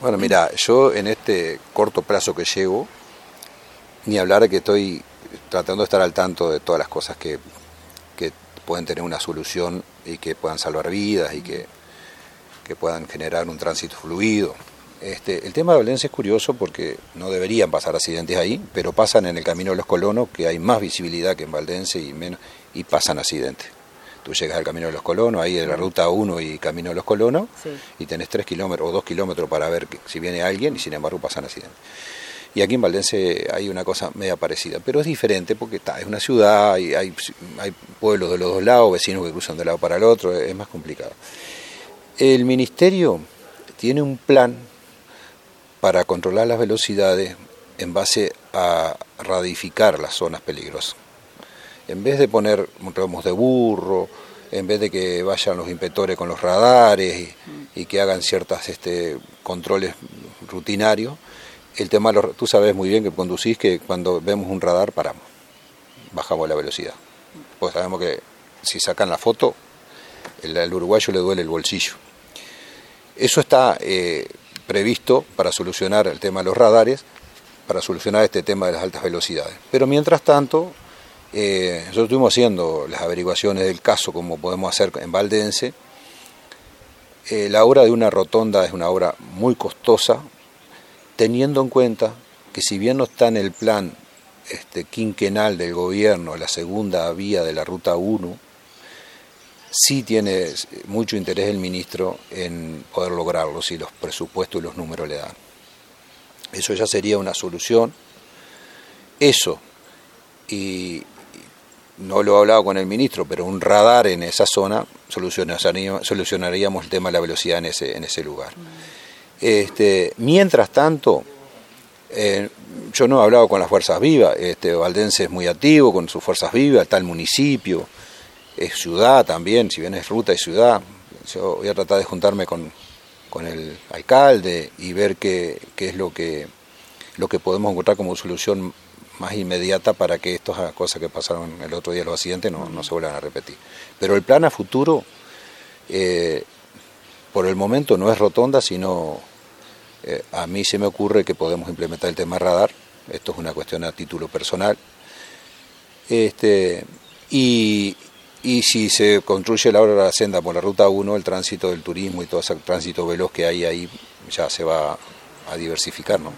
Bueno, mira, yo en este corto plazo que llevo, ni hablar que estoy tratando de estar al tanto de todas las cosas que, que pueden tener una solución y que puedan salvar vidas y que, que puedan generar un tránsito fluido. Este, el tema de Valencia es curioso porque no deberían pasar accidentes ahí, pero pasan en el camino de los colonos, que hay más visibilidad que en Valdense y menos, y pasan accidentes. Tú llegas al camino de los colonos, ahí de la ruta 1 y camino de los colonos, y tenés 3 kilómetros o 2 kilómetros para ver si viene alguien, y sin embargo pasan accidentes. Y aquí en Valdense hay una cosa media parecida, pero es diferente porque está, es una ciudad, y hay, hay pueblos de los dos lados, vecinos que cruzan de un lado para el otro, es más complicado. El ministerio tiene un plan para controlar las velocidades en base a radificar las zonas peligrosas. En vez de poner remos de burro, en vez de que vayan los inspectores con los radares y, que hagan ciertos este, controles rutinarios, el tema, tú sabes muy bien que conducís que cuando vemos un radar paramos, bajamos la velocidad. Pues sabemos que si sacan la foto, el, uruguayo le duele el bolsillo. Eso está eh, previsto para solucionar el tema de los radares, para solucionar este tema de las altas velocidades. Pero mientras tanto, eh, nosotros estuvimos haciendo las averiguaciones del caso, como podemos hacer en Valdense. Eh, la obra de una rotonda es una obra muy costosa, teniendo en cuenta que si bien no está en el plan este, quinquenal del gobierno, la segunda vía de la Ruta 1, sí tiene mucho interés el ministro en poder lograrlo si los presupuestos y los números le dan. Eso ya sería una solución. Eso, y no lo he hablado con el ministro, pero un radar en esa zona solucionaríamos el tema de la velocidad en ese, en ese lugar. Este, mientras tanto, eh, yo no he hablado con las fuerzas vivas, este, Valdense es muy activo con sus fuerzas vivas, está el municipio, es ciudad también, si bien es ruta y ciudad. Yo voy a tratar de juntarme con, el alcalde y ver qué, qué es lo que, lo que podemos encontrar como solución más inmediata para que estas cosas que pasaron el otro día, los accidentes, no, no se vuelvan a repetir. Pero el plan a futuro, eh, por el momento, no es rotonda, sino eh, a mí se me ocurre que podemos implementar el tema radar. Esto es una cuestión a título personal. Este, y, y si se construye la obra de la senda por la ruta 1, el tránsito del turismo y todo ese tránsito veloz que hay ahí ya se va a diversificar, ¿no?